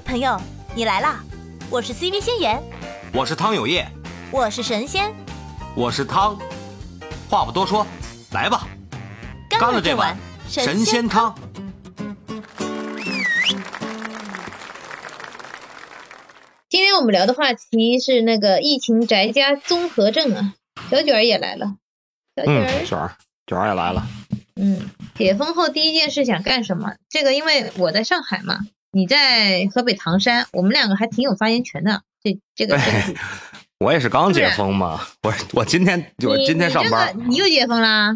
朋友，你来啦！我是 CV 仙言，我是汤有业，我是神仙，我是汤。话不多说，来吧，干了这碗神仙汤。今天我们聊的话题是那个疫情宅家综合症啊，小卷儿也来了，小卷儿，卷儿，卷儿也来了。嗯，解封后第一件事想干什么？这个因为我在上海嘛。你在河北唐山，我们两个还挺有发言权的。这这个，我也是刚解封嘛。我我今天我今天上班，你又解封啦？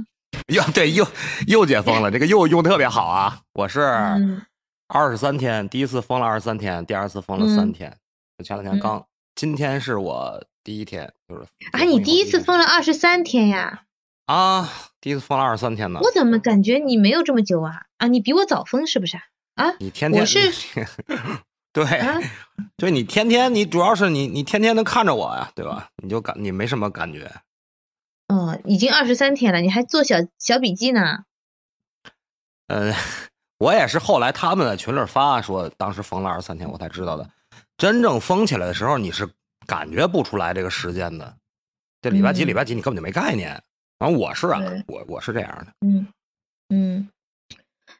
又对又又解封了，这个又用特别好啊！我是二十三天，第一次封了二十三天，第二次封了三天。前两天刚，今天是我第一天，就是啊，你第一次封了二十三天呀？啊，第一次封了二十三天呢。我怎么感觉你没有这么久啊？啊，你比我早封是不是？啊，你天天我是 对，对，你天天你主要是你你天天能看着我呀，对吧？你就感你没什么感觉。哦，已经二十三天了，你还做小小笔记呢。嗯，我也是后来他们在群里发说，当时封了二十三天，我才知道的。真正封起来的时候，你是感觉不出来这个时间的。这礼拜几礼拜几，你根本就没概念。反正我是啊，我我是这样的。嗯嗯。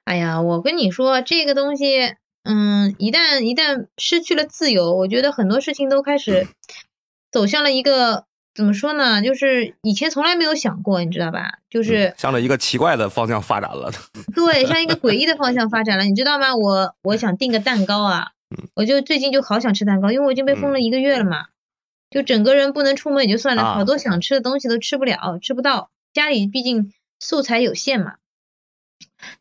哎呀，我跟你说，这个东西，嗯，一旦一旦失去了自由，我觉得很多事情都开始走向了一个怎么说呢？就是以前从来没有想过，你知道吧？就是向着一个奇怪的方向发展了。对，向一个诡异的方向发展了，你知道吗？我我想订个蛋糕啊，我就最近就好想吃蛋糕，因为我已经被封了一个月了嘛，就整个人不能出门也就算了，好多想吃的东西都吃不了，吃不到，家里毕竟素材有限嘛。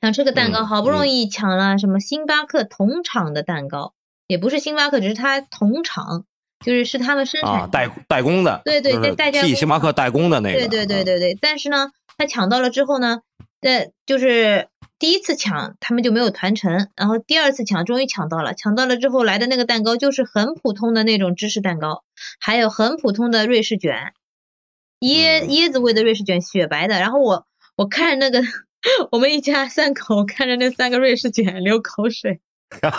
想吃个蛋糕，好不容易抢了什么星巴克同厂的蛋糕，也不是星巴克，只是它同厂，就是是他们生产代代工的，对对对，代替星巴克代工的那个，对对对对对。但是呢，他抢到了之后呢，在就是第一次抢他们就没有团成，然后第二次抢终于抢到了，抢到了之后来的那个蛋糕就是很普通的那种芝士蛋糕，还有很普通的瑞士卷，椰椰子味的瑞士卷，雪白的。然后我我看着那个。我们一家三口看着那三个瑞士卷流口水，说：“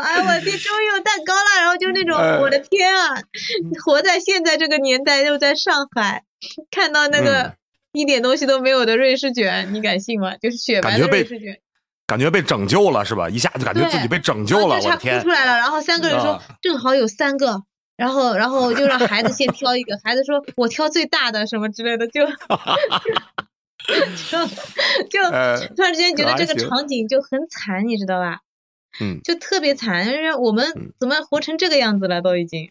哎，我天，终于有蛋糕了！”然后就那种，我的天啊，活在现在这个年代，又在上海，看到那个一点东西都没有的瑞士卷，你敢信吗？就是雪白的瑞士卷，感觉被拯救了是吧？一下子感觉自己被拯救了，我天！哭出来了。然后三个人说：“正好有三个。”然后，然后就让孩子先挑一个，孩子说：“我挑最大的，什么之类的。”就。就就突然之间觉得这个场景就很惨，你知道吧？嗯，就特别惨，就是我们怎么活成这个样子了都已经。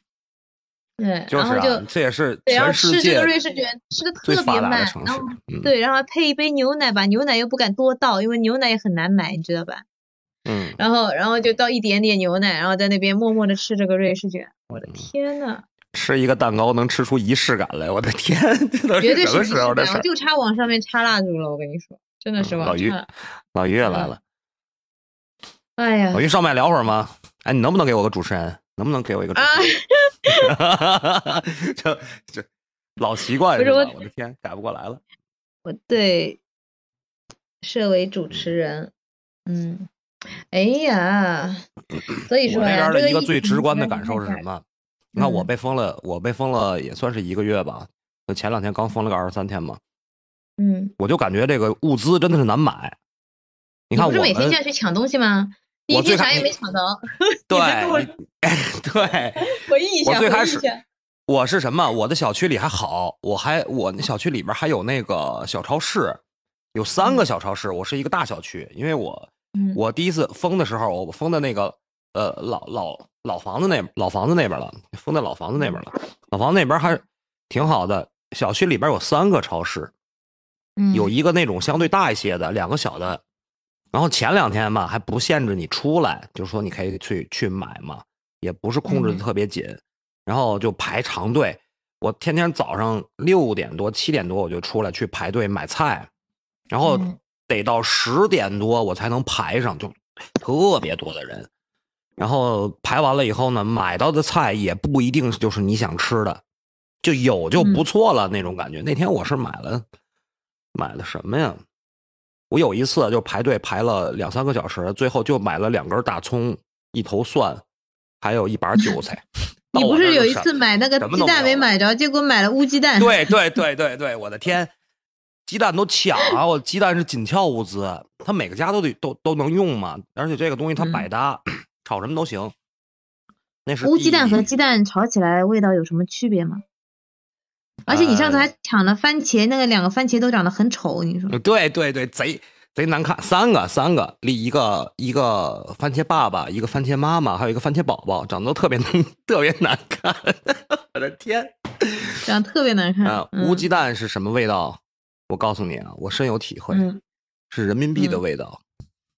对，然后就这也是对，然后吃这个瑞士卷吃的特别慢，然后对，然后配一杯牛奶吧，牛奶又不敢多倒，因为牛奶也很难买，你知道吧？嗯，然后然后就倒一点点牛奶，然后在那边默默的吃这个瑞士卷，我的天呐！吃一个蛋糕能吃出仪式感来，我的天，这都是什么时候的事？就差往上面插蜡烛了，我跟你说，真的是往老于，老于也来了。哎呀，老于上麦聊会儿吗？哎，你能不能给我个主持人？能不能给我一个主持人？这这老习惯是吧？我的天，改不过来了。我对设为主持人，嗯，哎呀，所以说那边的一个最直观的感受是什么？你看我被封了，我被封了也算是一个月吧。就前两天刚封了个二十三天嘛。嗯。我就感觉这个物资真的是难买。你看我不是每天下去抢东西吗？第一天啥也没抢到。对。对。回忆一下。我最开始，我是什么？我的小区里还好，我还我那小区里边还有那个小超市，有三个小超市。我是一个大小区，因为我我第一次封的时候，我封的那个。呃，老老老房子那老房子那边了，封在老房子那边了。老房子那边还挺好的，小区里边有三个超市，有一个那种相对大一些的，两个小的。然后前两天吧，还不限制你出来，就是说你可以去去买嘛，也不是控制的特别紧。然后就排长队，我天天早上六点多七点多我就出来去排队买菜，然后得到十点多我才能排上，就特别多的人。然后排完了以后呢，买到的菜也不一定就是你想吃的，就有就不错了那种感觉。那天我是买了买了什么呀？我有一次就排队排了两三个小时，最后就买了两根大葱，一头蒜，还有一把韭菜。你不是有一次买那个鸡蛋没买着，结果买了乌鸡蛋？对对对对对，我的天，鸡蛋都抢啊！我鸡蛋是紧俏物资，它每个家都得都都能用嘛，而且这个东西它百搭，炒什么都行。那是乌鸡蛋和鸡蛋炒起来味道有什么区别吗？而且你上次还抢了番茄，那个两个番茄都长得很丑，你说？对对对，贼贼难看，三个三个立一个一个番茄爸爸，一个番茄妈妈，还有一个番茄宝宝，长得都特别 特别难看，我的天，长得特别难看。啊！乌鸡蛋是什么味道？我告诉你啊，我深有体会，是人民币的味道。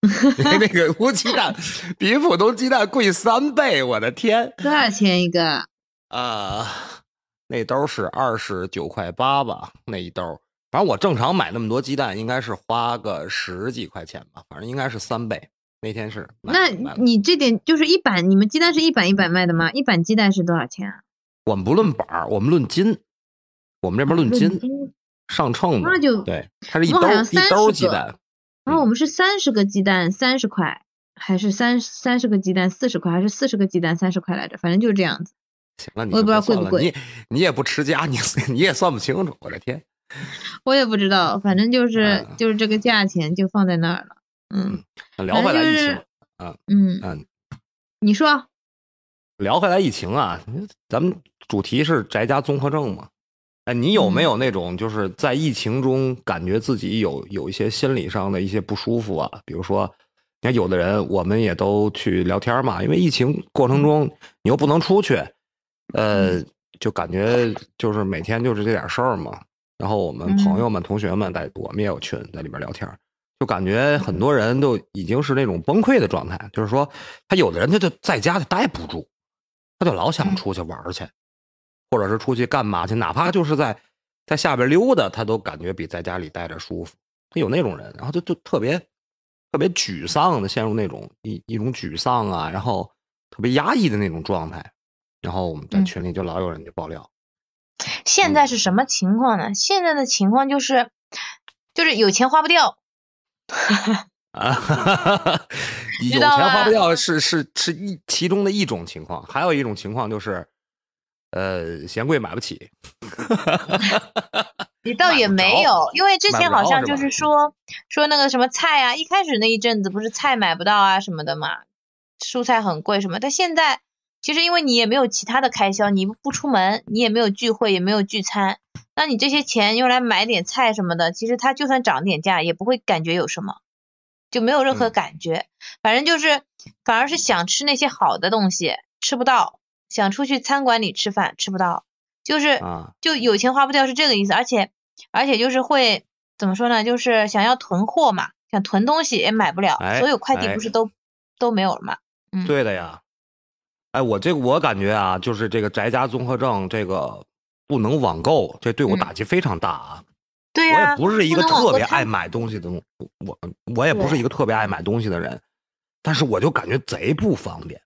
那个乌鸡蛋 比普通鸡蛋贵三倍，我的天！多少钱一个？啊，那兜是二十九块八吧？那一兜，反正我正常买那么多鸡蛋，应该是花个十几块钱吧，反正应该是三倍。那天是，那你这点就是一板，你们鸡蛋是一板一板卖的吗？一板鸡蛋是多少钱啊？我们不论板儿，我们论斤，我们这边论斤上秤的。那就对，它是一兜一兜鸡蛋。然后我们是三十个鸡蛋三十块，还是三三十个鸡蛋四十块，还是四十个鸡蛋三十块来着？反正就是这样子。行了，你我也不知道贵不贵。你你也不持家，你 你也算不清楚。我的天，我也不知道，反正就是就是这个价钱就放在那儿了。嗯，聊回来疫情啊，嗯嗯，你说，聊回来疫情啊，咱们主题是宅家综合症嘛。哎，你有没有那种就是在疫情中感觉自己有有一些心理上的一些不舒服啊？比如说，你看有的人，我们也都去聊天嘛，因为疫情过程中你又不能出去，呃，就感觉就是每天就是这点事儿嘛。然后我们朋友们、同学们在，我们也有群在里边聊天，就感觉很多人都已经是那种崩溃的状态，就是说他有的人他就在家他待不住，他就老想出去玩去。或者是出去干嘛去，哪怕就是在在下边溜达，他都感觉比在家里待着舒服。他有那种人，然后就就特别特别沮丧的，陷入那种一一种沮丧啊，然后特别压抑的那种状态。然后我们在群里就老有人就爆料。现在是什么情况呢？现在的情况就是就是有钱花不掉。啊，有钱花不掉是是是一其中的一种情况，还有一种情况就是。呃，嫌贵买不起，你倒也没有，因为之前好像就是？说说那个什么菜啊，一开始那一阵子不是菜买不到啊什么的嘛，蔬菜很贵什么，但现在其实因为你也没有其他的开销，你不出门，你也没有聚会，也没有聚餐，那你这些钱用来买点菜什么的，其实它就算涨点价，也不会感觉有什么，就没有任何感觉，反正就是反而是想吃那些好的东西吃不到。想出去餐馆里吃饭吃不到，就是就有钱花不掉是这个意思，而且而且就是会怎么说呢？就是想要囤货嘛，想囤东西也买不了，所有快递不是都都没有了吗？嗯，对的呀。哎，我这个我感觉啊，就是这个宅家综合症，这个不能网购，这对我打击非常大啊。对呀，我也不是一个特别爱买东西的，我我也不是一个特别爱买东西的人，但是我就感觉贼不方便。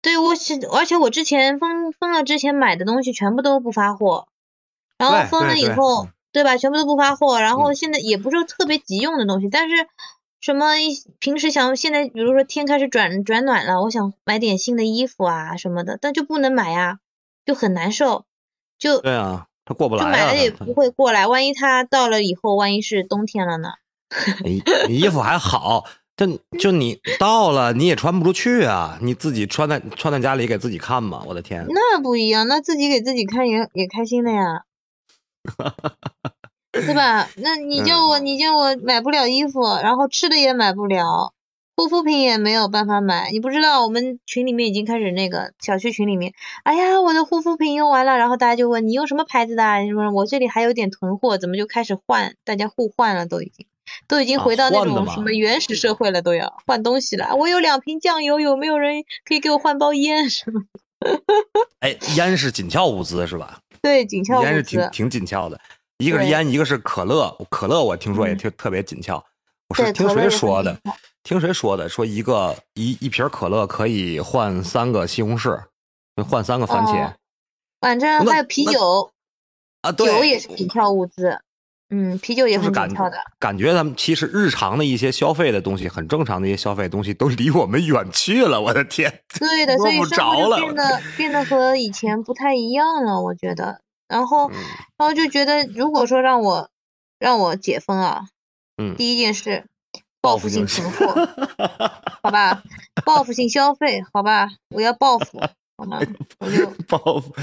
对，我是，而且我之前封封了之前买的东西全部都不发货，然后封了以后，对吧？全部都不发货，然后现在也不是特别急用的东西，但是什么平时想现在比如说天开始转转暖了，我想买点新的衣服啊什么的，但就不能买呀，就很难受，就对啊，他过不来，就买了也不会过来，万一他到了以后，万一是冬天了呢？你衣服还好。就就你到了，你也穿不出去啊！你自己穿在穿在家里给自己看嘛！我的天，那不一样，那自己给自己看也也开心的呀，对吧？那你叫我，你叫我买不了衣服，然后吃的也买不了，护肤品也没有办法买。你不知道，我们群里面已经开始那个小区群里面，哎呀，我的护肤品用完了，然后大家就问你用什么牌子的？你说我这里还有点囤货，怎么就开始换？大家互换了都已经。都已经回到那种什么原始社会了，都要换东西了。我有两瓶酱油，有没有人可以给我换包烟？什么？哎，烟是紧俏物资是吧？对，紧俏物资。烟是挺挺紧俏的，一个是烟，一个是可乐。可乐我听说也特特别紧俏。我是听谁说的？听谁说的？说一个一一瓶可乐可以换三个西红柿，换三个番茄。反正还有啤酒啊，酒也是紧俏物资。嗯，啤酒也很感俏的。感觉咱们其实日常的一些消费的东西，很正常的一些消费东西，都离我们远去了。我的天！对的，所以生活就变得 变得和以前不太一样了。我觉得，然后，然后就觉得，如果说让我让我解封啊，嗯，第一件事，报复性囤货，好吧，报复性消费，好吧，我要报复，好吗？我就报复，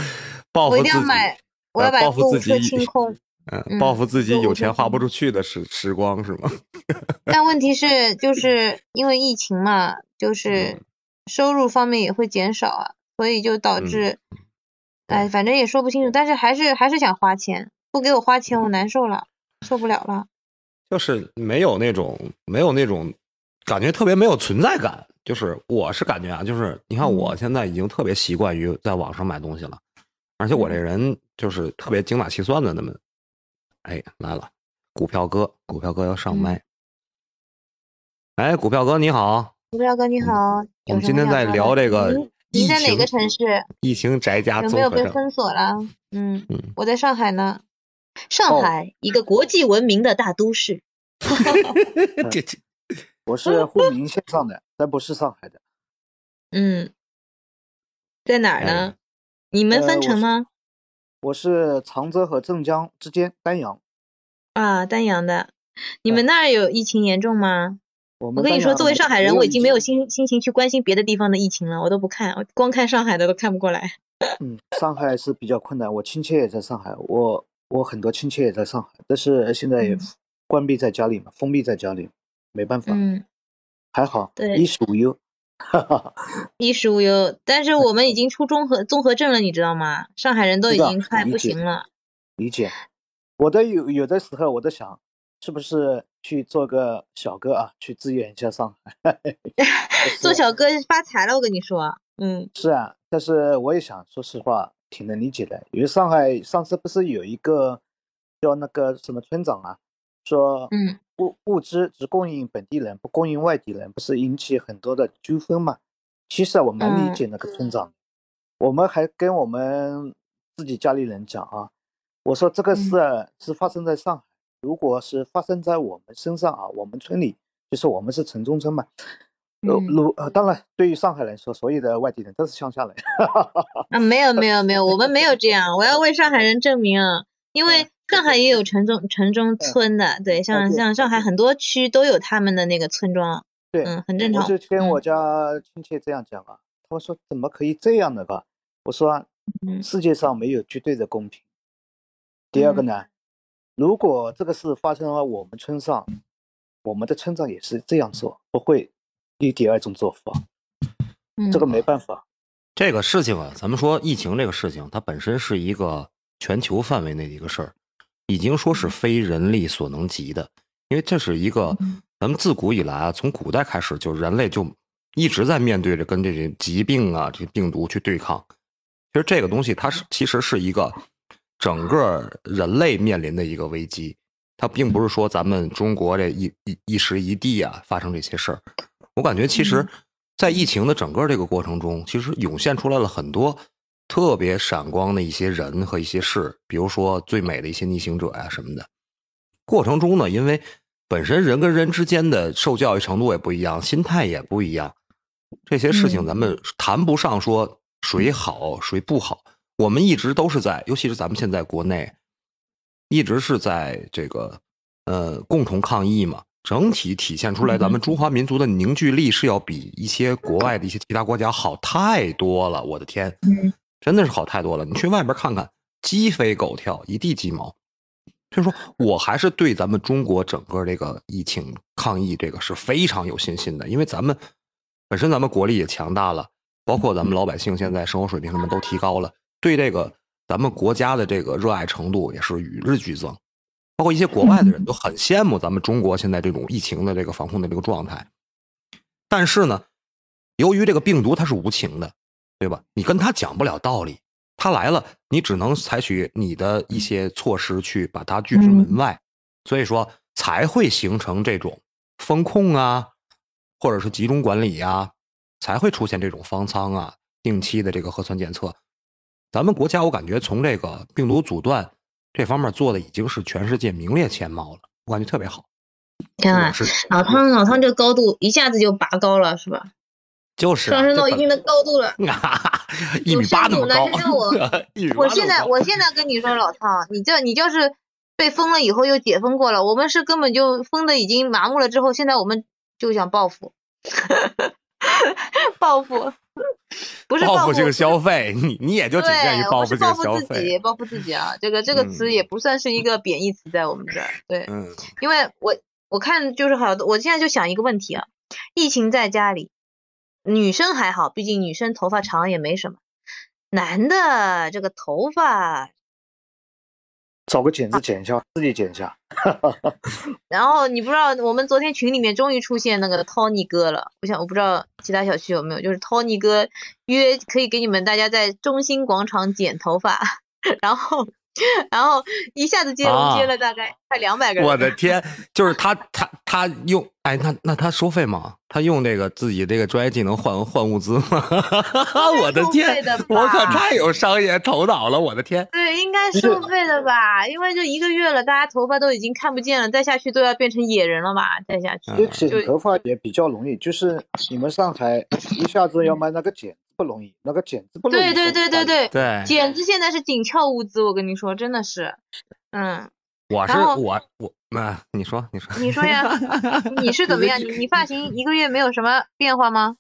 报复我一定要买，我要把购物车清空。嗯，报复自己有钱花不出去的时时光是吗？但问题是，就是因为疫情嘛，就是收入方面也会减少啊，所以就导致，哎，反正也说不清楚。但是还是还是想花钱，不给我花钱我难受了，受不了了。就是没有那种没有那种感觉，特别没有存在感。就是我是感觉啊，就是你看我现在已经特别习惯于在网上买东西了，而且我这人就是特别精打细算的那么。哎，来了，股票哥，股票哥要上麦。哎，股票哥你好，股票哥你好，我们今天在聊这个你在哪个城市？疫情宅家有没有被封锁了？嗯嗯，我在上海呢，上海一个国际闻名的大都市。这这，我是沪宁线上的，但不是上海的。嗯，在哪儿呢？你们分城吗？我是常州和镇江之间，丹阳。啊，丹阳的，你们那儿有疫情严重吗？我我跟你说，作为上海人，我已经没有心心情去关心别的地方的疫情了，我都不看，我光看上海的都看不过来。嗯，上海是比较困难，我亲戚也在上海，我我很多亲戚也在上海，但是现在也关闭在家里嘛，封闭在家里，没办法。嗯，还好，对，衣食无忧。哈 哈，衣食无忧，但是我们已经出综合综合症了，你知道吗？上海人都已经快不行了。理解，我的有有的时候我在想，是不是去做个小哥啊，去支援一下上海？做小哥发财了，我跟你说。嗯，是啊，但是我也想说实话，挺能理解的，因为上海上次不是有一个叫那个什么村长啊，说嗯。物物资只供应本地人，不供应外地人，不是引起很多的纠纷嘛？其实啊，我蛮理解那个村长。我们还跟我们自己家里人讲啊，我说这个事是发生在上海，如果是发生在我们身上啊，我们村里就是我们是城中村嘛。如如呃，当然对于上海来说，所有的外地人都是乡下人。啊，没有没有没有，我们没有这样。我要为上海人证明啊，因 为。上海也有城中城中村的，对，像像上海很多区都有他们的那个村庄，对，嗯，很正常。我就跟我家亲戚这样讲啊，他们说怎么可以这样的吧？我说，世界上没有绝对的公平。第二个呢，如果这个事发生了我们村上，我们的村长也是这样做，不会有第二种做法。这个没办法。这个事情啊，咱们说疫情这个事情，它本身是一个全球范围内的一个事儿。已经说是非人力所能及的，因为这是一个咱们自古以来啊，从古代开始就人类就一直在面对着跟这些疾病啊、这些病毒去对抗。其实这个东西它是其实是一个整个人类面临的一个危机，它并不是说咱们中国这一一一时一地啊发生这些事儿。我感觉其实，在疫情的整个这个过程中，其实涌现出来了很多。特别闪光的一些人和一些事，比如说最美的一些逆行者呀什么的。过程中呢，因为本身人跟人之间的受教育程度也不一样，心态也不一样，这些事情咱们谈不上说谁好谁不好。我们一直都是在，尤其是咱们现在国内，一直是在这个呃共同抗疫嘛。整体体现出来，咱们中华民族的凝聚力是要比一些国外的一些其他国家好太多了。我的天！真的是好太多了。你去外边看看，鸡飞狗跳，一地鸡毛。所以说，我还是对咱们中国整个这个疫情抗疫这个是非常有信心的，因为咱们本身咱们国力也强大了，包括咱们老百姓现在生活水平什么都提高了，对这个咱们国家的这个热爱程度也是与日俱增。包括一些国外的人都很羡慕咱们中国现在这种疫情的这个防控的这个状态。但是呢，由于这个病毒它是无情的。对吧？你跟他讲不了道理，他来了，你只能采取你的一些措施去把他拒之门外，所以说才会形成这种风控啊，或者是集中管理呀，才会出现这种方舱啊，定期的这个核酸检测。咱们国家我感觉从这个病毒阻断这方面做的已经是全世界名列前茅了，我感觉特别好。天啊，老汤老汤这个高度一下子就拔高了，是吧？就是上升到一定的高度了，一米八那么高。我我现在我现在跟你说，老汤，你这你就是被封了以后又解封过了，我们是根本就封的已经麻木了，之后现在我们就想报复，报复，不是报复性消费，你你也就仅限于报复性消费，报复自己，报复自己啊！这个这个词也不算是一个贬义词，在我们这儿，对，嗯，因为我我看就是好多，我现在就想一个问题啊，疫情在家里。女生还好，毕竟女生头发长也没什么。男的这个头发，找个剪子剪一下，自己剪一下。然后你不知道，我们昨天群里面终于出现那个 Tony 哥了。我想我不知道其他小区有没有，就是 Tony 哥约可以给你们大家在中心广场剪头发，然后。然后一下子接龙接了大概快两百个人。我的天，就是他他他用哎，那那他收费吗？他用这个自己这个专业技能换换物资吗？我的天，我可太有商业头脑了！我的天，对，应该收费的吧？因为就一个月了，大家头发都已经看不见了，再下去都要变成野人了吧？再下去，剪头发也比较容易，就是你们上海一下子要买那个剪。不容易，那个剪子不容易。对对对对对对，剪子现在是紧俏物资，我跟你说，真的是，嗯。我是我我那你说你说你说呀，你是怎么样？你你发型一个月没有什么变化吗？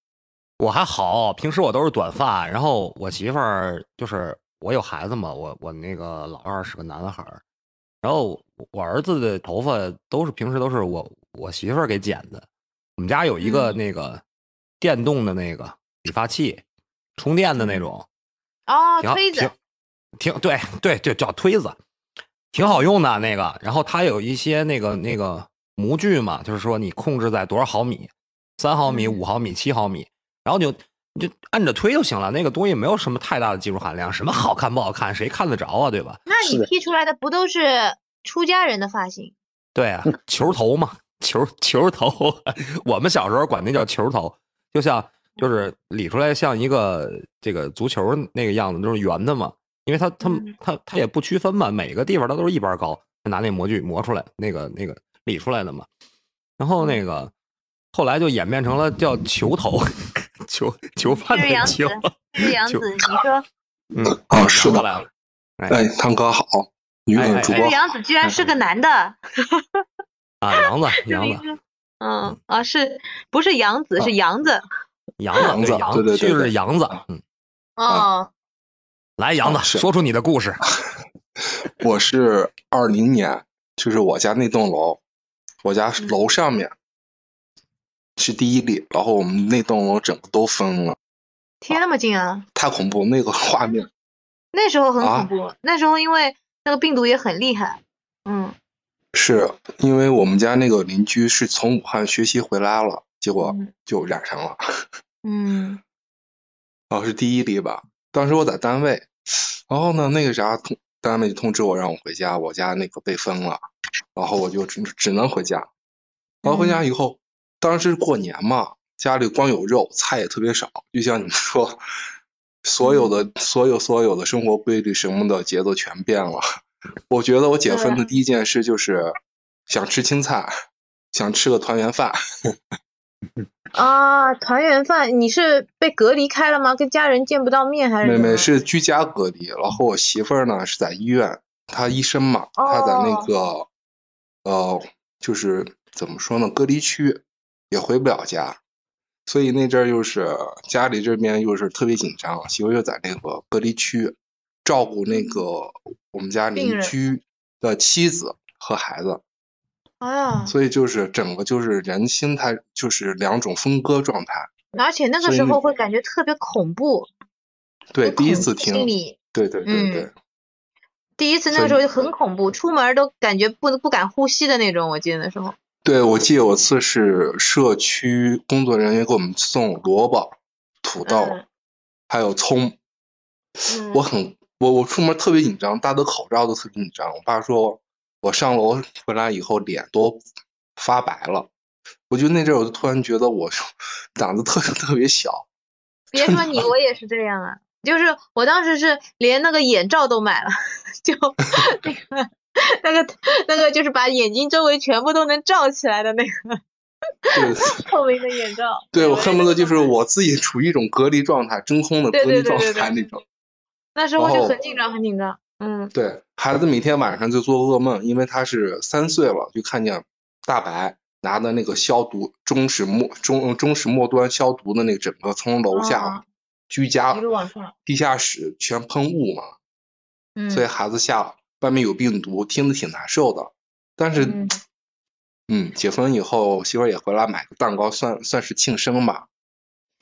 我还好，平时我都是短发，然后我媳妇儿就是我有孩子嘛，我我那个老二是个男孩儿，然后我儿子的头发都是平时都是我我媳妇儿给剪的，我们家有一个那个电动的那个。理发器，充电的那种，哦，推子，挺对对对，叫推子，挺好用的那个。然后它有一些那个那个模具嘛，就是说你控制在多少毫米，三毫米、五毫米、七毫米，然后就你就按着推就行了。那个东西没有什么太大的技术含量，什么好看不好看，谁看得着啊？对吧？那你剃出来的不都是出家人的发型？对啊，球头嘛，球球头，我们小时候管那叫球头，就像。就是理出来像一个这个足球那个样子，就是圆的嘛。因为它它它它也不区分嘛，每个地方它都是一般高，拿那模具磨出来，那个那个理出来的嘛。然后那个后来就演变成了叫球头，球球饭的球。是杨子，你说？嗯，哦，是的。来了。哎，汤哥好，女主播。杨子居然是个男的。啊，杨子，杨子。嗯啊，是不是杨子？是杨子。杨子，杨子，就是杨子，嗯，哦，来，杨子，说出你的故事。我是二零年，就是我家那栋楼，我家楼上面是第一例，然后我们那栋楼整个都封了。贴那么近啊！太恐怖，那个画面。那时候很恐怖，那时候因为那个病毒也很厉害，嗯。是因为我们家那个邻居是从武汉学习回来了。结果就染上了，嗯，哦是第一例吧？当时我在单位，然后呢那个啥通单位就通知我让我回家，我家那个被封了，然后我就只只能回家。然后回家以后，当时过年嘛，家里光有肉，菜也特别少，就像你们说，所有的所有所有的生活规律什么的节奏全变了。我觉得我解封的第一件事就是想吃青菜，想吃个团圆饭。啊，团圆饭，你是被隔离开了吗？跟家人见不到面还是？没没，是居家隔离。然后我媳妇儿呢是在医院，她医生嘛，她在那个呃，就是怎么说呢，隔离区也回不了家，所以那阵儿又是家里这边又是特别紧张，媳妇又在那个隔离区照顾那个我们家邻居的妻子和孩子。啊，所以就是整个就是人心态就是两种分割状态，而且那个时候会感觉特别恐怖。对，第一次听，对对对对，第一次那个时候就很恐怖，出门都感觉不不敢呼吸的那种。我记得那时候。对，我记得有次是社区工作人员给我们送萝卜、土豆，还有葱。我很我我出门特别紧张，戴的口罩都特别紧张。我爸说。我上楼回来以后脸都发白了，我就那阵儿我就突然觉得我胆子特别特别小。别说你，我也是这样啊。就是我当时是连那个眼罩都买了，就 那个那个那个就是把眼睛周围全部都能罩起来的那个 透明的眼罩。对，我恨不得就是我自己处于一种隔离状态，真空的隔离状态那种。那时候就很紧张，很紧张。嗯。对孩子每天晚上就做噩梦，因为他是三岁了，就看见大白拿的那个消毒中始末中中始末端消毒的那个整个从楼下。居家地下室全喷雾嘛，嗯，所以孩子下外面有病毒，听着挺难受的。但是，嗯，解封以后，媳妇也回来买个蛋糕，算算是庆生吧。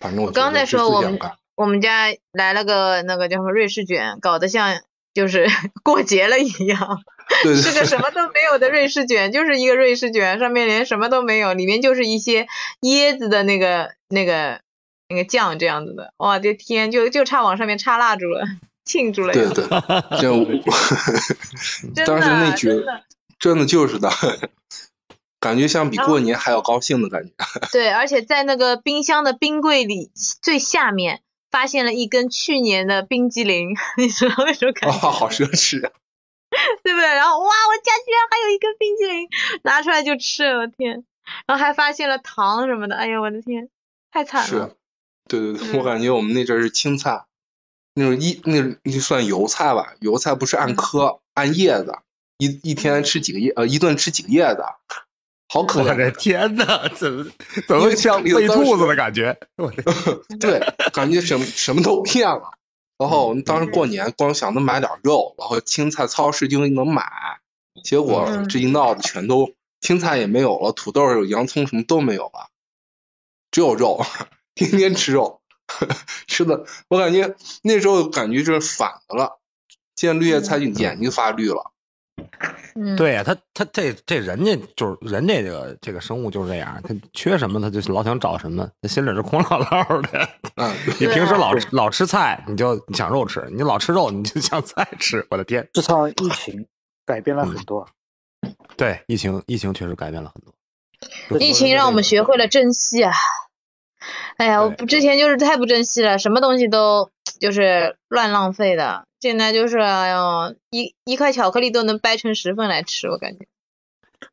反正我刚才说我们我们家来了个那个叫什么瑞士卷，搞得像就是 过节了一样，是个什么都没有的瑞士卷，就是一个瑞士卷，上面连什么都没有，里面就是一些椰子的那个那个。那个酱这样子的，哇的天，就就差往上面插蜡烛了，庆祝了。对对，这 当时那局 真的就是的，感觉像比过年还要高兴的感觉。对，而且在那个冰箱的冰柜里最下面发现了一根去年的冰激凌，你知道那种感觉？哇，好奢侈啊！对不对？然后哇，我家居然还有一根冰激凌，拿出来就吃，我天！然后还发现了糖什么的，哎呀，我的天，太惨了。是。对对对，我感觉我们那阵是青菜，那种一那那算油菜吧，油菜不是按颗按叶子，一一天吃几个叶呃一顿吃几个叶子，好可怜！我的天呐，怎么怎么像喂兔子的感觉？对，感觉什么什么都变了。然后我们当时过年光想着买点肉，然后青菜超市就能买，结果这一闹的全都青菜也没有了，土豆、洋葱什么都没有了，只有肉。天天吃肉，吃的我感觉那时候感觉就是反的了，见绿叶菜就眼睛发绿了。嗯，对呀，他他这这人家就是人家这个这个生物就是这样，他缺什么他就老想找什么，他心里是空落落的。嗯，你平时老老吃菜，你就想肉吃；你老吃肉，你就想菜吃。我的天，这场疫情改变了很多。对，疫情疫情确实改变了很多。疫情让我们学会了珍惜啊。哎呀，我不之前就是太不珍惜了，什么东西都就是乱浪费的。现在就是哎呦，一一块巧克力都能掰成十份来吃，我感觉。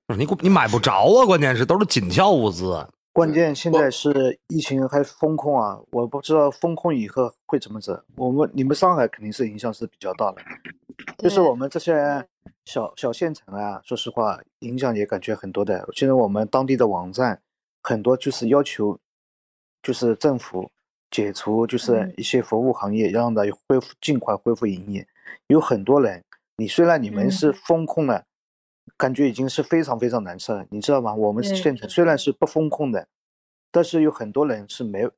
不是你你买不着啊，关键是都是紧俏物资。关键现在是疫情还封控啊，我不知道封控以后会怎么整。我们你们上海肯定是影响是比较大的，就是我们这些小小县城啊，说实话影响也感觉很多的。现在我们当地的网站很多就是要求。就是政府解除，就是一些服务行业，让它恢复尽快恢复营业。有很多人，你虽然你们是风控了，感觉已经是非常非常难受了，你知道吗？我们县城虽然是不风控的，但是有很多人是没有，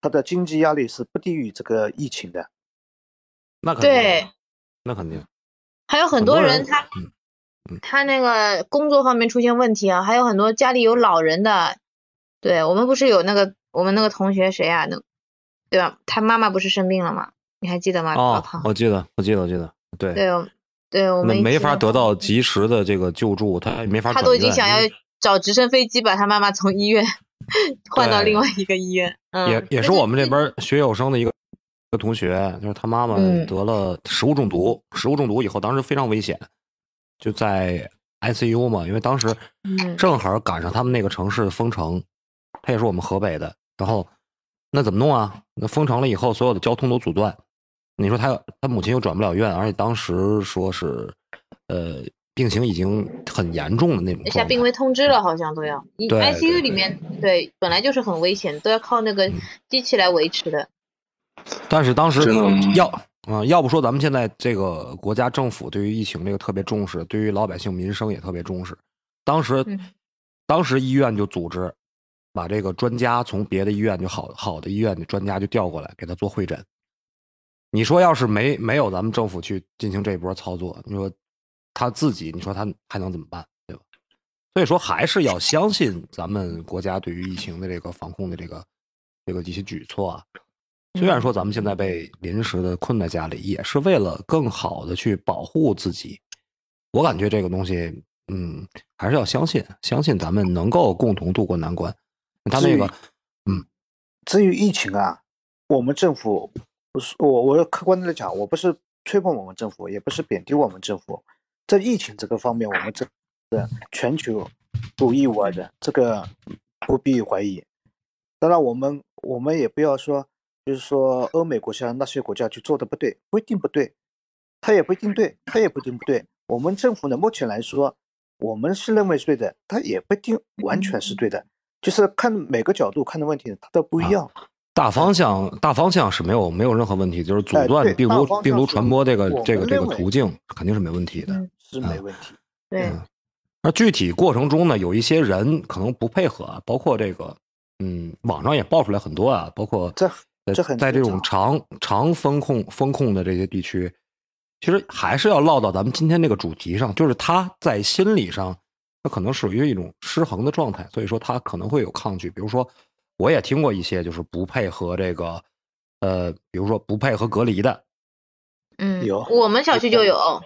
他的经济压力是不低于这个疫情的。那肯定，对，那肯定。还有很多人他他那个工作方面出现问题啊，还有很多家里有老人的，对我们不是有那个。我们那个同学谁啊？那对吧？他妈妈不是生病了吗？你还记得吗？哦，我记得，我记得，我记得。对对，对我们没法得到及时的这个救助，他没法。他都已经想要找直升飞机把他妈妈从医院 换到另外一个医院。也也是我们这边学有生的一个一个同学，就是他妈妈得了食物中毒，食物中毒以后，当时非常危险，就在 ICU 嘛，因为当时正好赶上他们那个城市封城。他也是我们河北的，然后那怎么弄啊？那封城了以后，所有的交通都阻断。你说他他母亲又转不了院，而且当时说是，呃，病情已经很严重的那种。下病危通知了，好像都要。对，ICU 里面对本来就是很危险，都要靠那个机器来维持的。但是当时要啊，要不说咱们现在这个国家政府对于疫情这个特别重视，对于老百姓民生也特别重视。当时当时医院就组织。把这个专家从别的医院就好好的医院的专家就调过来给他做会诊。你说要是没没有咱们政府去进行这一波操作，你说他自己，你说他还能怎么办，对吧？所以说还是要相信咱们国家对于疫情的这个防控的这个这个一些举措啊。虽然说咱们现在被临时的困在家里，也是为了更好的去保护自己。我感觉这个东西，嗯，还是要相信，相信咱们能够共同度过难关。他那个，嗯，至于疫情啊，我们政府不是我我客观的来讲，我不是吹捧我们政府，也不是贬低我们政府，在疫情这个方面，我们这是全球独一无二的，这个不必怀疑。当然，我们我们也不要说，就是说欧美国家那些国家就做的不对，不一定不对，他也不一定对，他也不一定不对。我们政府呢，目前来说，我们是认为是对的，他也不一定完全是对的，就是看每个角度看的问题，它都不一样。大方向，大方向是没有没有任何问题，就是阻断病毒病毒传播这个这个这个途径肯定是没问题的，是没问题。对。那具体过程中呢，有一些人可能不配合，包括这个，嗯，网上也爆出来很多啊，包括这这在这种长长风控风控的这些地区，其实还是要落到咱们今天这个主题上，就是他在心理上，他可能属于一种失衡的状态，所以说它可能会有抗拒，比如说。我也听过一些，就是不配合这个，呃，比如说不配合隔离的，嗯，有，我们小区就有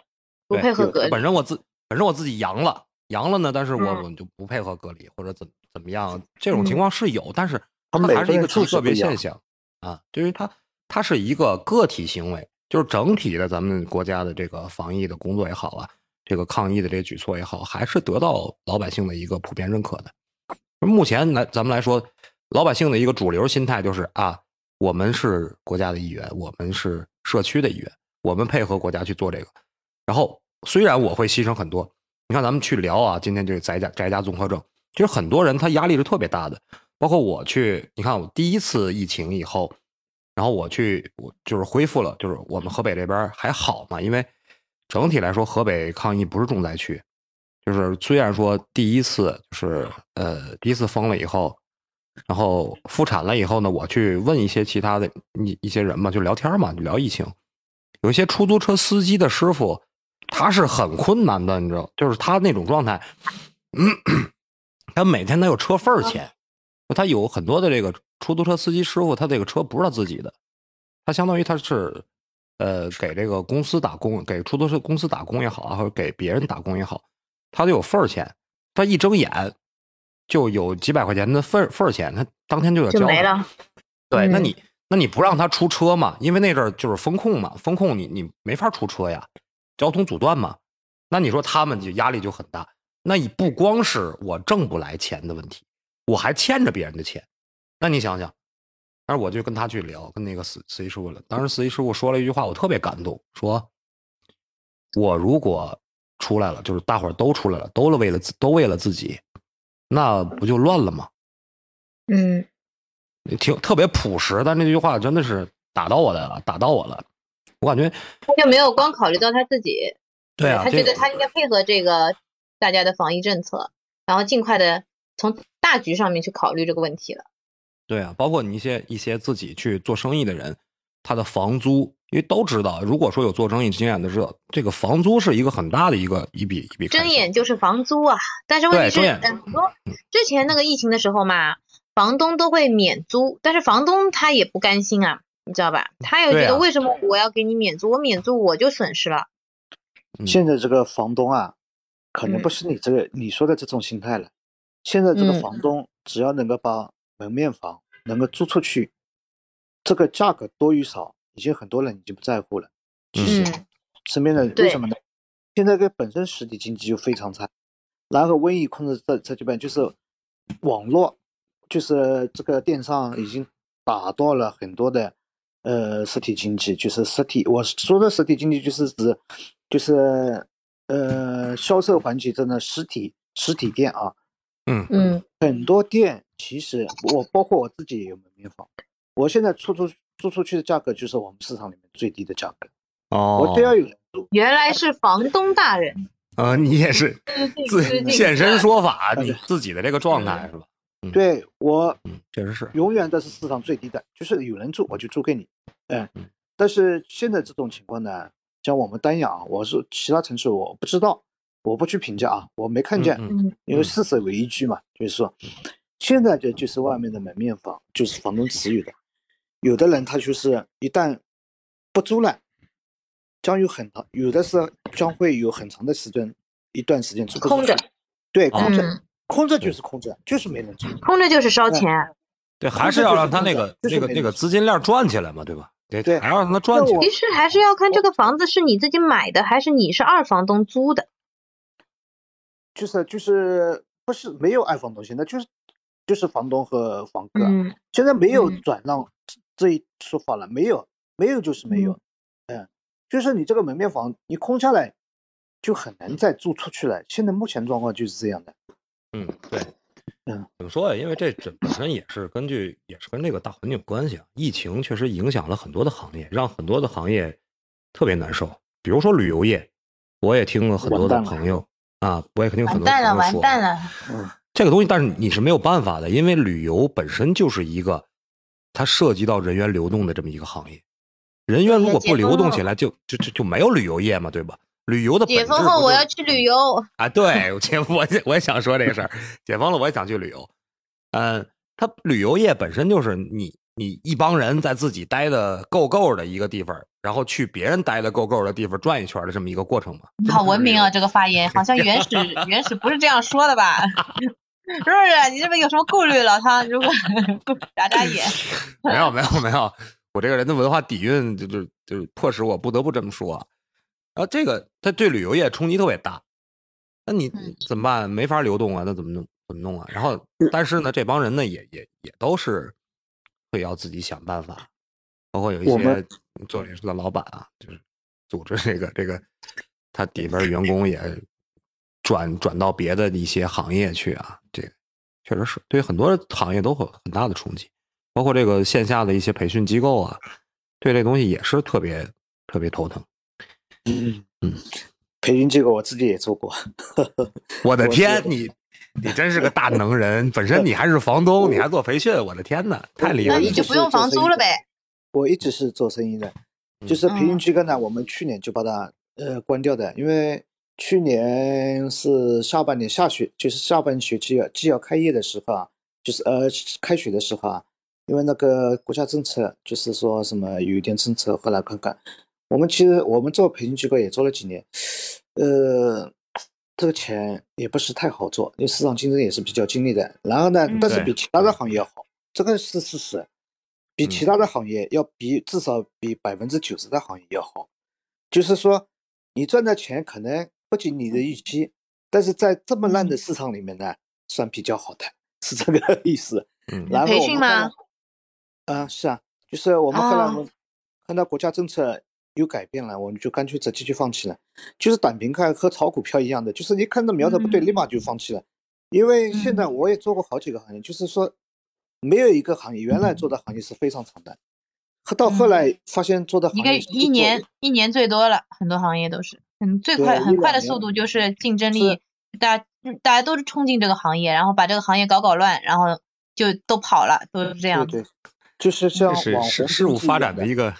不配合隔离。本身我自本身我自己阳了，阳了呢，但是我我就不配合隔离或者怎怎么样，这种情况是有，但是它还是一个极个别现象啊，对于它它是一个个体行为，就是整体的咱们国家的这个防疫的工作也好啊，这个抗疫的这个举措也好，还是得到老百姓的一个普遍认可的。目前来咱们来说。老百姓的一个主流心态就是啊，我们是国家的一员，我们是社区的一员，我们配合国家去做这个。然后虽然我会牺牲很多，你看咱们去聊啊，今天这个宅家宅家综合症，其实很多人他压力是特别大的。包括我去，你看我第一次疫情以后，然后我去，我就是恢复了，就是我们河北这边还好嘛，因为整体来说河北抗疫不是重灾区，就是虽然说第一次就是呃第一次封了以后。然后复产了以后呢，我去问一些其他的一一些人嘛，就聊天嘛，就聊疫情。有一些出租车司机的师傅，他是很困难的，你知道，就是他那种状态，嗯他每天他有车份钱，他有很多的这个出租车司机师傅，他这个车不是他自己的，他相当于他是呃给这个公司打工，给出租车公司打工也好啊，或者给别人打工也好，他都有份儿钱，他一睁眼。就有几百块钱的份份儿钱，他当天就要交。没了。对，那你那你不让他出车嘛？因为那阵儿就是风控嘛，风控你你没法出车呀，交通阻断嘛。那你说他们就压力就很大。那你不光是我挣不来钱的问题，我还欠着别人的钱。那你想想，但是我就跟他去聊，跟那个司司机师傅了。当时司机师傅说了一句话，我特别感动，说：“我如果出来了，就是大伙儿都出来了，都了为了都为了自己。”那不就乱了吗？嗯，挺特别朴实，但那句话真的是打到我来了，打到我了。我感觉他就没有光考虑到他自己，对啊，他觉得他应该配合这个大家的防疫政策，然后尽快的从大局上面去考虑这个问题了。对啊，包括你一些一些自己去做生意的人，他的房租。因为都知道，如果说有做生意经验的，知道这个房租是一个很大的一个一笔一笔。睁眼就是房租啊！但是问题是，很多之前那个疫情的时候嘛，房东都会免租，但是房东他也不甘心啊，你知道吧？他又觉得为什么我要给你免租？我免租我就损失了。现在这个房东啊，可能不是你这个你说的这种心态了。现在这个房东只要能够把门面房能够租出去，这个价格多与少。已经很多人已经不在乎了。其实身边的为什么呢？现在这本身实体经济就非常差，然后瘟疫控制在在这几边就是网络，就是这个电商已经打断了很多的呃实体经济，就是实体。我说的实体经济就是指就是呃销售环节中的实体实体店啊。嗯。嗯，很多店其实我包括我自己也有门面房，我现在出租。租出去的价格就是我们市场里面最低的价格。哦，我都要有人租。原来是房东大人。啊，你也是自现身说法，你自己的这个状态是吧？对我，嗯，确实是，永远都是市场最低的，就是有人住我就租给你，嗯，但是现在这种情况呢，像我们丹阳，我是其他城市我不知道，我不去评价啊，我没看见，因为事实为依据嘛，就是说，现在这就是外面的门面房，就是房东持有的。有的人他就是一旦不租了，将有很长，有的是将会有很长的时间，一段时间租空着。对，空着，空着就是空着，就是没人租。空着就是烧钱。对，还是要让他那个那个那个资金链转起来嘛，对吧？对对还要让他赚钱那我。其实还是要看这个房子是你自己买的，还是你是二房东租的。就是就是不是没有二房东，现在就是就是房东和房客，嗯现在没有嗯转让这一说法了，没有没有就是没有，嗯，就是你这个门面房你空下来就很难再租出去了。现在目前状况就是这样的，嗯，对，嗯，怎么说呀？因为这这本身也是根据也是跟这个大环境有关系啊。疫情确实影响了很多的行业，让很多的行业特别难受。比如说旅游业，我也听了很多的朋友啊，我也肯定有很多完蛋了，完蛋了！嗯，这个东西，但是你是没有办法的，因为旅游本身就是一个它涉及到人员流动的这么一个行业。人员如果不流动起来，就就就就没有旅游业嘛，对吧？旅游的解封后我要去旅游，啊，对，我解 我也我也想说这个事儿，解封了我也想去旅游。嗯，它旅游业本身就是你你一帮人在自己待的够够的一个地方，然后去别人待的够够的地方转一圈的这么一个过程嘛。好文明啊，这个发言好像原始原始不是这样说的吧？是不是？你是不是有什么顾虑，老汤？如果眨眨眼，没有没有没有，我这个人的文化底蕴就就就迫使我不得不这么说。然后这个它对旅游业冲击特别大，那你嗯怎么办？没法流动啊，那怎么弄？怎么弄啊？然后，但是呢，这帮人呢也也也都是会要自己想办法，包括有一些做零售的老板啊，就是组织这个这个，他底边员工也转转到别的一些行业去啊，这个确实是对很多行业都会有很大的冲击。包括这个线下的一些培训机构啊，对这东西也是特别特别头疼。嗯嗯，培训机构我自己也做过，我 我的天，你你真是个大能人！本身你还是房东，你还做培训，我的天哪，太厉害了那你！就不用房租了呗？我一直是做生意的，就是培训机构呢，我们去年就把它呃关掉的，因为去年是下半年下学，就是下半学期要既要开业的时候啊，就是呃开学的时候啊，因为那个国家政策就是说什么有一点政策，后来看看，我们其实我们做培训机构也做了几年，呃，这个钱也不是太好做，因为市场竞争也是比较激烈的。然后呢嗯，但是比其他的行业要好，这个是事实，比其他的行业要比至少比百分之九十的行业要好。就是说，你赚的钱可能不及你的预期，但是在这么烂的市场里面呢，算比较好的，是这个 意思。嗯然后培训吗？啊，是啊，就是我们后来哦我们看到国家政策有改变了，我们就干脆直接就放弃了。就是短平快和炒股票一样的，就是你看到苗头不对，嗯立马就放弃了。因为现在嗯我也做过好几个行业，就是说没有一个行业原来做的行业是非常长的，和到后来发现做的行业一个业一年一年最多了，很多行业都是，嗯，最快很快的速度就是竞争力，大家大家都是冲进这个行业，然后把这个行业搞搞乱，然后就都跑了，都是这样的。对对，就是像这是网红事事物发展的一个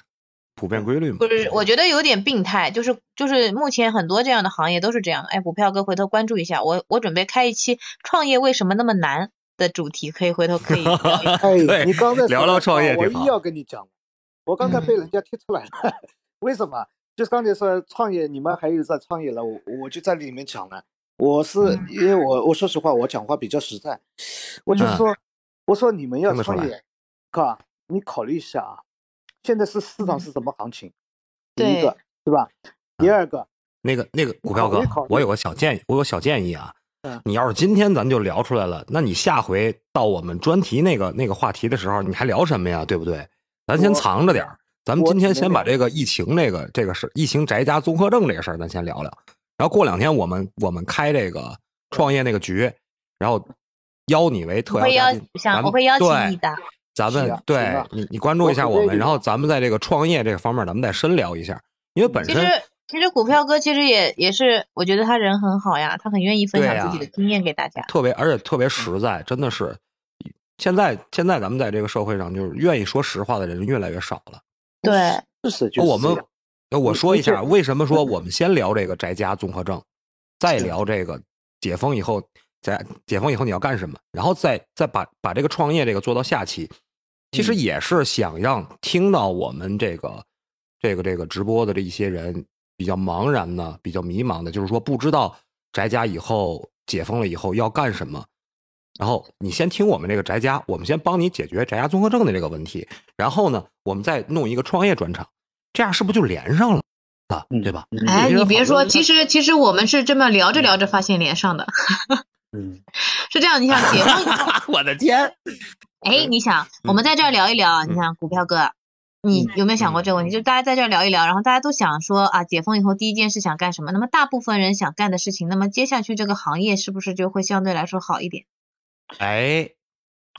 普遍规律嘛不。是，我觉得有点病态，就是就是目前很多这样的行业都是这样的。哎，股票哥回头关注一下，我我准备开一期创业为什么那么难的主题，可以回头可以聊一下。哎，你刚才聊聊创业挺好一要跟你讲，我刚才被人家踢出来了，为什么？就是刚才说创业，你们还有在创业了，我我就在里面讲了。我是嗯因为我我说实话，我讲话比较实在，我就是嗯说，我说你们要创业，哥，你考虑一下啊，现在是市场是什么行情？第一个对吧？第二个，那个那个股票哥我有个小建议，我有个小建议啊。嗯你要是今天咱就聊出来了，那你下回到我们专题那个那个话题的时候，你还聊什么呀？对不对？咱先藏着点儿，咱们今天先把这个疫情这个这个事，疫情宅家综合症这个事儿，咱先聊聊。然后过两天我们我们开这个创业那个局，然后邀你为特邀邀嘉宾，我会邀请对你的。咱们对啊你你关注一下我们，然后咱们在这个创业这个方面，咱们再深聊一下，因为本其实身其实股票哥其实也也是，我觉得他人很好呀，他很愿意分享自己的经验给大家。特别而且特别实在，真的是。现在现在咱们在这个社会上，就是愿意说实话的人越来越少了。对，我们我说一下，为什么说我们先聊这个宅家综合症，再聊这个解封以后，在解封以后你要干什么，然后再再把把这个创业这个做到下期，其实嗯也是想让听到我们这个这个这个直播的这一些人比较茫然呢、比较迷茫的，就是说不知道宅家以后解封了以后要干什么。然后你先听我们这个宅家，我们先帮你解决宅家综合症的这个问题，然后呢，我们再弄一个创业专场，这样是不是就连上了啊？对吧？哎，你别说，其实其实我们是这么聊着聊着发现连上的。嗯，是这样，你想解封？我的天！哎，你想，我们在这儿聊一聊，你想股票哥，你有没有想过这个问题？就大家在这儿聊一聊，然后大家都想说啊，解封以后第一件事想干什么？那么大部分人想干的事情，那么接下去这个行业是不是就会相对来说好一点？哎，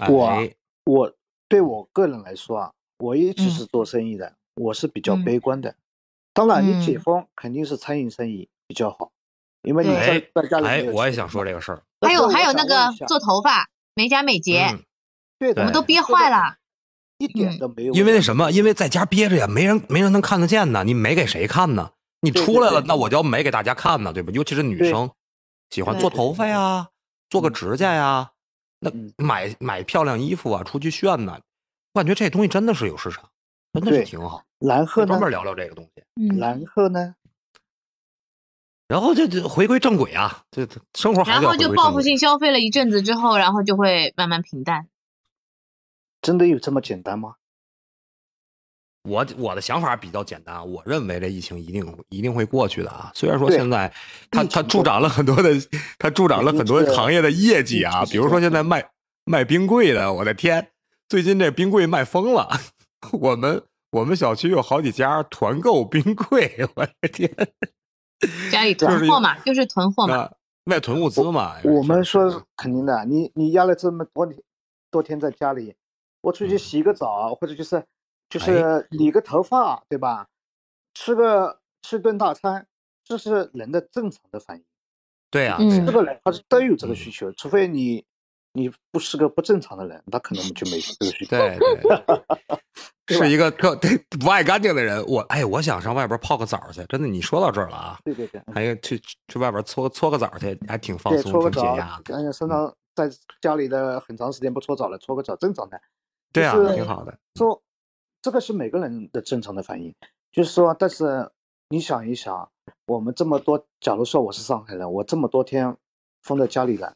我我对我个人来说啊，我一直是做生意的，我是比较悲观的。当然，你解封肯定是餐饮生意比较好，因为你在在家里。哎，我也想说这个事儿。还有还有那个做头发美甲美睫，对的，我们都憋坏了，一点都没有。因为那什么，因为在家憋着呀，没人没人能看得见呢。你美给谁看呢？你出来了，那我就要美给大家看呢，对吧？尤其是女生，喜欢做头发呀，做个指甲呀。那买买漂亮衣服啊，出去炫呢，我感觉这东西真的是有市场，真的是挺好。蓝鹤专门聊聊这个东西。蓝鹤呢？然后就就回归正轨啊，这生活还然后就报复性消费了一阵子之后，然后就会慢慢平淡。真的有这么简单吗？我我的想法比较简单，我认为这疫情一定一定会过去的啊。虽然说现在它它助长了很多的，它助长了很多行业的业绩啊。比如说现在卖卖冰柜的，我的天，最近这冰柜卖疯了。我们我们小区有好几家团购冰柜，我的天，家里囤货嘛，就是囤货嘛，卖囤物资嘛。我们说肯定的，你你压了这么多天多天在家里，我出去洗个澡或者就是。就是理个头发，对吧？吃个吃顿大餐，这是人的正常的反应。对啊，这个人他是都有这个需求，除非你你不是个不正常的人，他可能就没这个需求。对对，是一个特不爱干净的人。我哎，我想上外边泡个澡去，真的。你说到这儿了啊？对对对，还有去去外边搓搓个澡去，还挺放松、挺解压的。哎身上在家里的很长时间不搓澡了，搓个澡正常的。对啊，挺好的。说。这个是每个人的正常的反应，就是说，但是你想一想，我们这么多，假如说我是上海人，我这么多天封在家里了，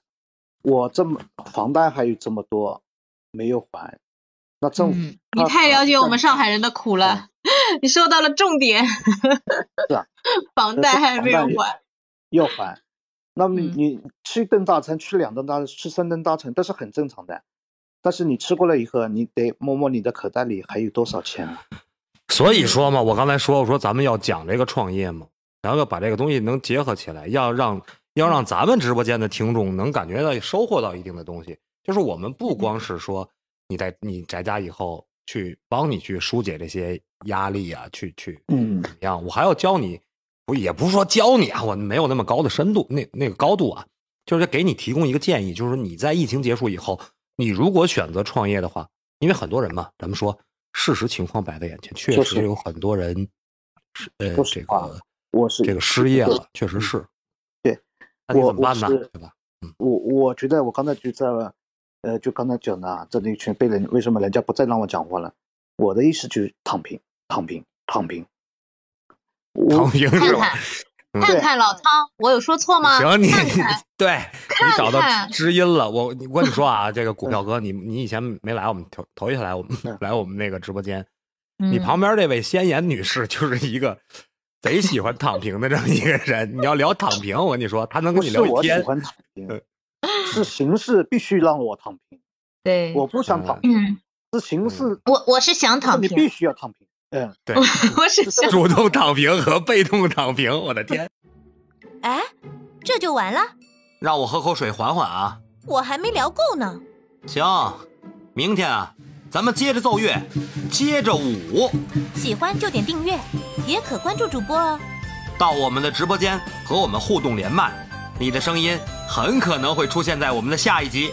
我这么房贷还有这么多没有还，那政府你太了解我们上海人的苦了，你说到了重点，是啊，房贷还没有还，要还，那么你吃一顿大餐，吃两顿大餐，吃三顿大餐，都是很正常的。但是你吃过了以后，你得摸摸你的口袋里还有多少钱。啊所以说嘛，我刚才说，我说咱们要讲这个创业嘛，然后要把这个东西能结合起来，要让要让咱们直播间的听众能感觉到收获到一定的东西。就是我们不光是说你在你宅家以后去帮你去疏解这些压力啊，去去嗯怎么样，我还要教你，不也不是说教你啊，我没有那么高的深度，那那个高度啊，就是给你提供一个建议，就是说你在疫情结束以后。你如果选择创业的话，因为很多人嘛，咱们说事实情况摆在眼前，确实有很多人是呃这个我是这个失业了，确实是。对，那你怎么办呢？对吧？嗯，我我觉得我刚才就在呃，就刚才讲的这里全被人为什么人家不再让我讲话了？我的意思就是躺平，躺平，躺平，躺平是吧？看看老汤，我有说错吗？行，你对你找到知音了。我我跟你说啊，这个股票哥，你你以前没来我们头头一次来我们来我们那个直播间，你旁边这位鲜颜女士就是一个贼喜欢躺平的这么一个人。你要聊躺平，我跟你说，她能跟你聊一天。喜欢躺平，是形势必须让我躺平。对，我不想躺平，是形势。我我是想躺平，你必须要躺平。嗯，对，我是主动躺平和被动躺平，我的天！哎，这就完了？让我喝口水缓缓啊！我还没聊够呢。行，明天啊，咱们接着奏乐，接着舞。喜欢就点订阅，也可关注主播哦。到我们的直播间和我们互动连麦，你的声音很可能会出现在我们的下一集。